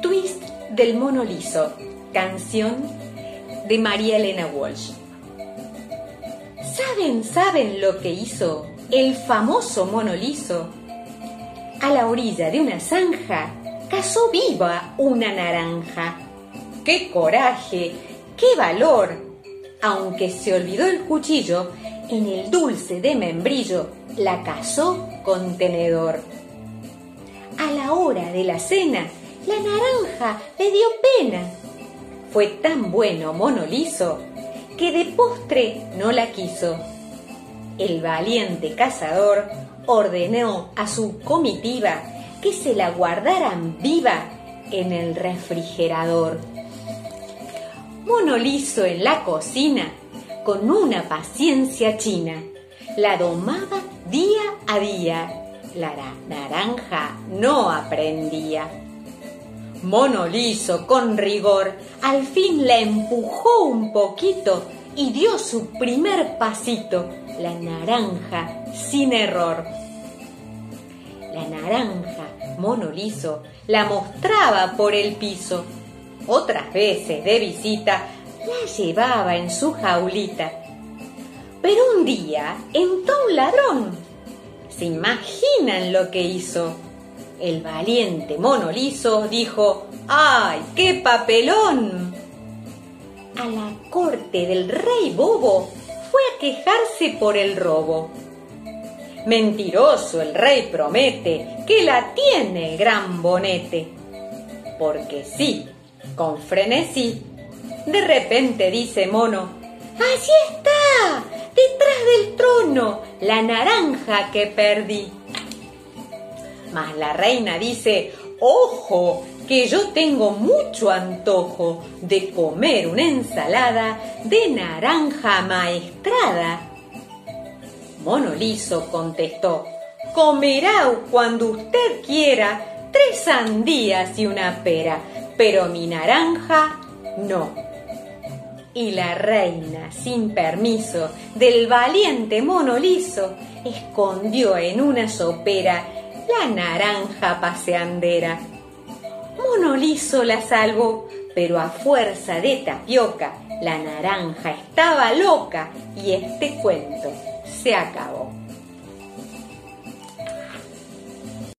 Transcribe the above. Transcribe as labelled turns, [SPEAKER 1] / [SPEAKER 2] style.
[SPEAKER 1] Twist del mono liso, canción de María Elena Walsh. ¿Saben, saben lo que hizo el famoso mono liso? A la orilla de una zanja cazó viva una naranja. ¡Qué coraje! ¡Qué valor! Aunque se olvidó el cuchillo, en el dulce de membrillo la cazó con tenedor. A la hora de la cena, la naranja le dio pena. Fue tan bueno mono liso que de postre no la quiso. El valiente cazador ordenó a su comitiva que se la guardaran viva en el refrigerador. Mono liso en la cocina, con una paciencia china, la domaba día a día. La naranja no aprendía. Mono liso con rigor, al fin la empujó un poquito y dio su primer pasito, la naranja sin error. La naranja, mono liso, la mostraba por el piso. Otras veces de visita la llevaba en su jaulita. Pero un día entró un ladrón. ¿Se imaginan lo que hizo? El valiente mono liso dijo, ¡ay, qué papelón! A la corte del rey bobo fue a quejarse por el robo. Mentiroso el rey promete que la tiene gran bonete. Porque sí, con frenesí, de repente dice mono, ¡Allí está! Detrás del trono, la naranja que perdí. Mas la reina dice, ojo, que yo tengo mucho antojo de comer una ensalada de naranja maestrada. Mono liso contestó, comerá cuando usted quiera tres sandías y una pera, pero mi naranja no. Y la reina, sin permiso del valiente mono liso, escondió en una sopera la naranja paseandera. Mono liso la salvó, pero a fuerza de tapioca, la naranja estaba loca y este cuento se acabó.